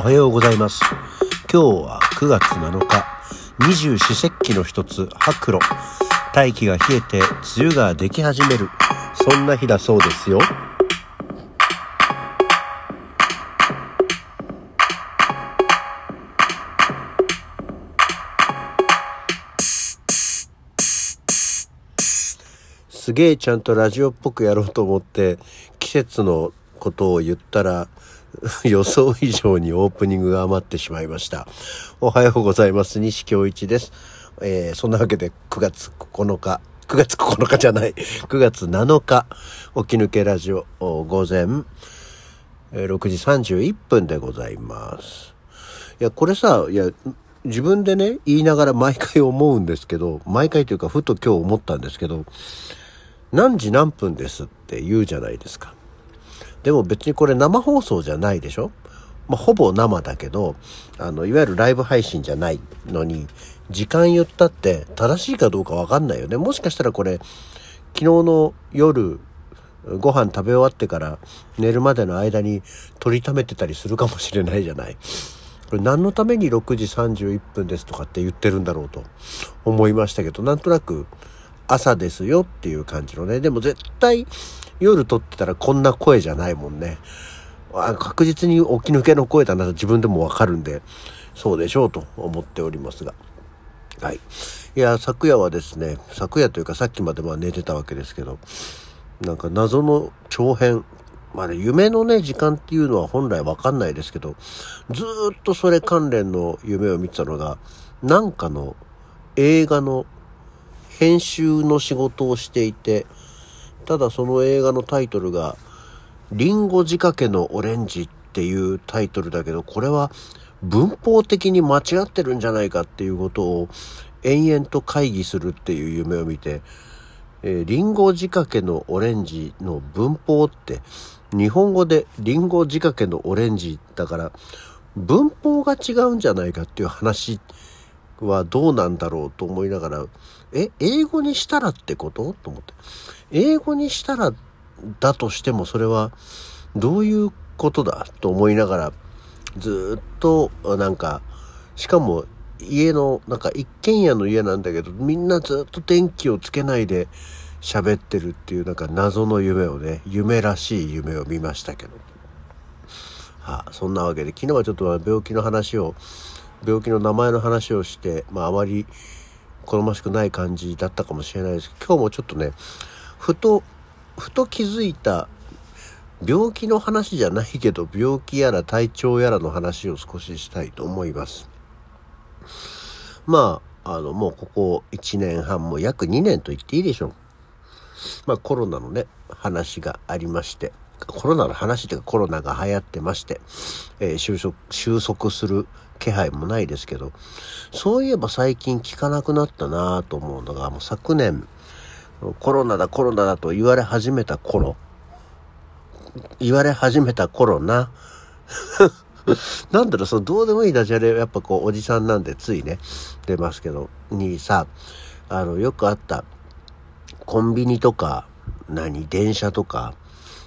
おはようございます。今日は9月7日二十四節気の一つ白露。大気が冷えて梅雨ができ始める。そんな日だそうですよ。すげえちゃんとラジオっぽくやろうと思って季節のことを言ったら 予想以上にオープニングが余ってしまいました。おはようございます。西京一です。えー、そんなわけで9月9日、9月9日じゃない、9月7日、起き抜けラジオ午前6時31分でございます。いや、これさ、いや、自分でね、言いながら毎回思うんですけど、毎回というか、ふと今日思ったんですけど、何時何分ですって言うじゃないですか。でも別にこれ生放送じゃないでしょ？まあ、ほぼ生だけど、あの、いわゆるライブ配信じゃないのに、時間言ったって正しいかどうかわかんないよね。もしかしたらこれ、昨日の夜、ご飯食べ終わってから寝るまでの間に取りためてたりするかもしれないじゃない。これ何のために6時31分ですとかって言ってるんだろうと思いましたけど、なんとなく朝ですよっていう感じのね。でも絶対夜撮ってたらこんな声じゃないもんね。確実に起き抜けの声だなと自分でもわかるんで、そうでしょうと思っておりますが。はい。いや、昨夜はですね、昨夜というかさっきまでまあ寝てたわけですけど、なんか謎の長編、まあね、夢のね、時間っていうのは本来わかんないですけど、ずっとそれ関連の夢を見てたのが、なんかの映画の編集の仕事をしていて、ただその映画のタイトルが、リンゴ仕掛けのオレンジっていうタイトルだけど、これは文法的に間違ってるんじゃないかっていうことを延々と会議するっていう夢を見て、えー、リンゴ仕掛けのオレンジの文法って、日本語でリンゴ仕掛けのオレンジだから、文法が違うんじゃないかっていう話はどうなんだろうと思いながら、え、英語にしたらってこと？と思って。英語にしたらだとしてもそれはどういうことだと思いながら、ずっとなんか、しかも家の、なんか一軒家の家なんだけど、みんなずっと電気をつけないで喋ってるっていうなんか謎の夢をね、夢らしい夢を見ましたけど。はあ、そんなわけで、昨日はちょっと病気の話を病気の名前の話をして、まあ、あまり好ましくない感じだったかもしれないですけど、今日もちょっとね、ふと、ふと気づいた、病気の話じゃないけど、病気やら体調やらの話を少ししたいと思います。まあ、あの、もうここ1年半も約2年と言っていいでしょう。まあコロナのね、話がありまして、コロナの話というかコロナが流行ってまして、えー、収束、収束する気配もないですけど、そういえば最近聞かなくなったなぁと思うのが、もう昨年、コロナだコロナだと言われ始めた頃、言われ始めた頃な、なんだろう、そのどうでもいいダジャレ、やっぱこう、おじさんなんでついね、出ますけど、にさ、あの、よくあった、コンビニとか、何、電車とか、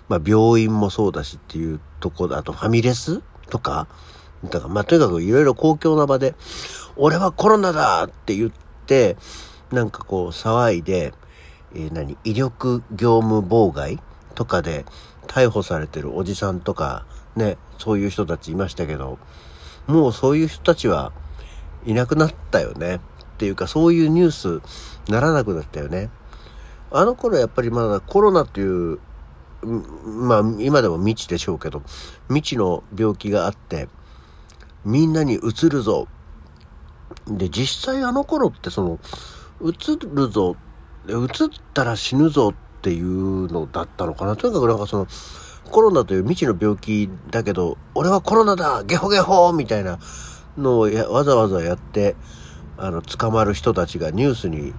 まあ病院もそうだしっていうとこだと、ファミレスとか、だからまあとにかくいろいろ公共な場で、俺はコロナだって言って、なんかこう騒いで、えー、何、威力業務妨害とかで逮捕されてるおじさんとか、ね、そういう人たちいましたけど、もうそういう人たちはいなくなったよね。っていうかそういうニュースならなくなったよね。あの頃やっぱりまだコロナというまあ今でも未知でしょうけど、未知の病気があって、みんなに移るぞ。で、実際あの頃ってその、移るぞ、移ったら死ぬぞっていうのだったのかな。とにかくなんかその、コロナという未知の病気だけど、俺はコロナだゲホゲホみたいなのをやわざわざやって、あの、捕まる人たちがニュースに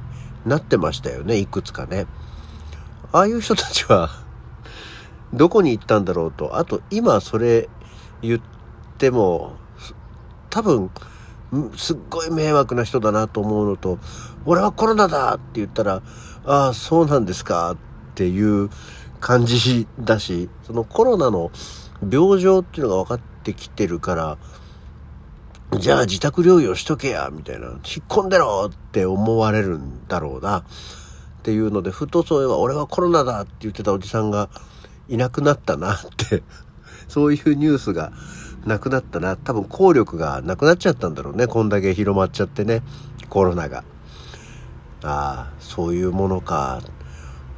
なってましたよね、いくつかね。ああいう人たちはどこに行ったんだろうと。あと、今それ言っても、多分、すっごい迷惑な人だなと思うのと、俺はコロナだ！って言ったら、ああ、そうなんですかっていう感じだし、そのコロナの病状っていうのが分かってきてるから、じゃあ自宅療養しとけや、みたいな、引っ込んでろ！って思われるんだろうな。っていうので、ふとそういえば俺はコロナだ！って言ってたおじさんがいなくなったなってそういうニュースがなくなったな。多分効力がなくなっちゃったんだろうね。こんだけ広まっちゃってね。コロナが。ああ、そういうものか。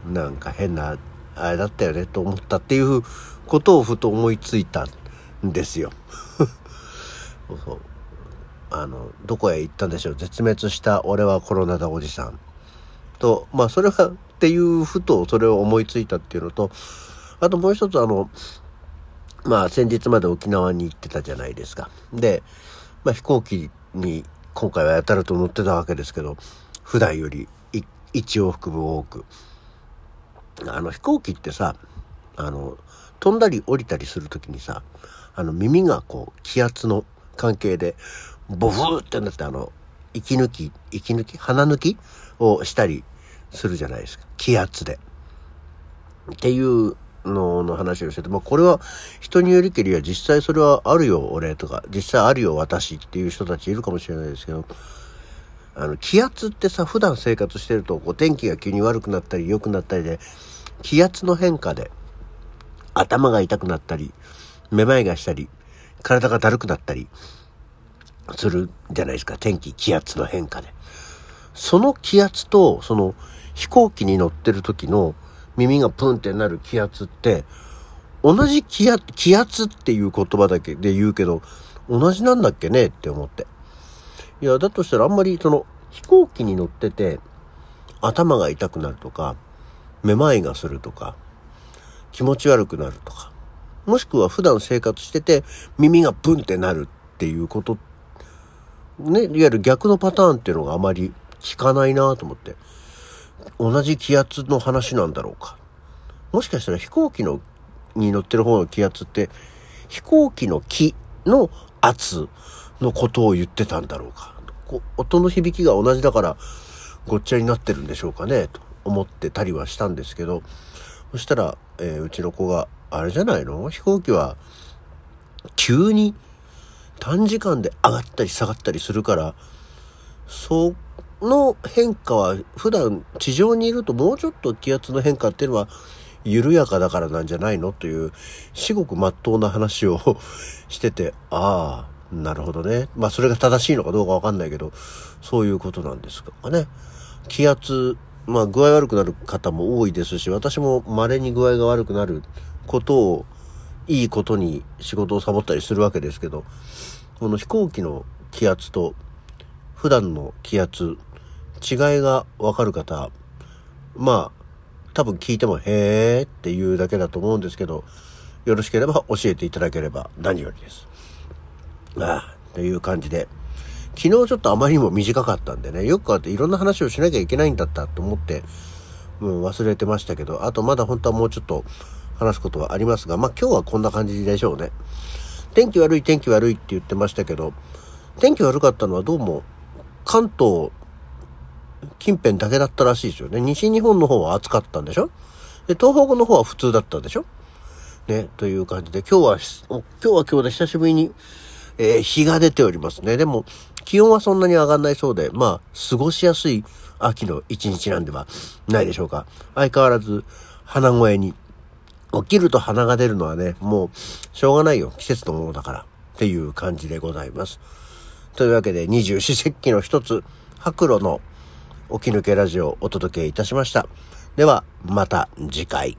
なんか変な、あれだったよねと思ったっていうことをふと思いついたんですよ。そう。あの、どこへ行ったんでしょう。絶滅した俺はコロナだおじさん。と、まあそれはっていうふとそれを思いついたっていうのと、あともう一つあの、まあ先日まで沖縄に行ってたじゃないですか。で、まあ飛行機に今回はやたらと乗ってたわけですけど、普段より1往復分多く。あの飛行機ってさ、あの、飛んだり降りたりするときにさ、あの耳がこう気圧の関係で、ボフーってなってあの、息抜き、息抜き鼻抜きをしたりするじゃないですか。気圧で。っていうのの話をしてて、まあこれは人によりけりは実際それはあるよ俺とか、実際あるよ私っていう人たちいるかもしれないですけど、あの気圧ってさ、普段生活してるとこう天気が急に悪くなったり良くなったりで、気圧の変化で頭が痛くなったり、めまいがしたり、体がだるくなったりするじゃないですか。天気、気圧の変化で。その気圧と、その飛行機に乗ってる時の耳がプンってなる気圧って、同じ気圧、気圧っていう言葉だけで言うけど、同じなんだっけね？って思って。いや、だとしたらあんまりその飛行機に乗ってて頭が痛くなるとか、めまいがするとか、気持ち悪くなるとか、もしくは普段生活してて耳がプンってなるっていうことね、いわゆる逆のパターンっていうのがあまり聞かないなと思って。同じ気圧の話なんだろうか。もしかしたら飛行機のに乗ってる方の気圧って飛行機の気の圧のことを言ってたんだろうか。こう音の響きが同じだからごっちゃになってるんでしょうかねと思ってたりはしたんですけど、そしたら、えー、うちの子が、あれじゃないの？飛行機は急に短時間で上がったり下がったりするから、そうの変化は普段地上にいるともうちょっと気圧の変化っていうのは緩やかだからなんじゃないのという至極真っ当な話をしてて、ああ、なるほどね。まあそれが正しいのかどうかわかんないけど、そういうことなんですかね。気圧、まあ具合悪くなる方も多いですし、私も稀に具合が悪くなることをいいことに仕事をサボったりするわけですけど、この飛行機の気圧と普段の気圧、違いがわかる方、まあ、多分聞いてもへーっていうだけだと思うんですけど、よろしければ教えていただければ何よりです。ああ、という感じで。昨日ちょっとあまりにも短かったんでね、よくあっていろんな話をしなきゃいけないんだったと思って、う、忘れてましたけど、あとまだ本当はもうちょっと話すことはありますが、まあ今日はこんな感じでしょうね。天気悪い天気悪いって言ってましたけど、天気悪かったのはどうも関東近辺だけだったらしいですよね。西日本の方は暑かったんでしょ？で、東北の方は普通だったでしょ？ね、という感じで、今日は、今日は今日で久しぶりに、えー、日が出ておりますね。でも、気温はそんなに上がんないそうで、まあ、過ごしやすい秋の一日なんではないでしょうか。相変わらず、鼻声に起きると鼻が出るのはね、もう、しょうがないよ。季節のものだから。っていう感じでございます。というわけで、二十四節気の一つ、白露の起き抜けラジオをお届けいたしました。では、また次回。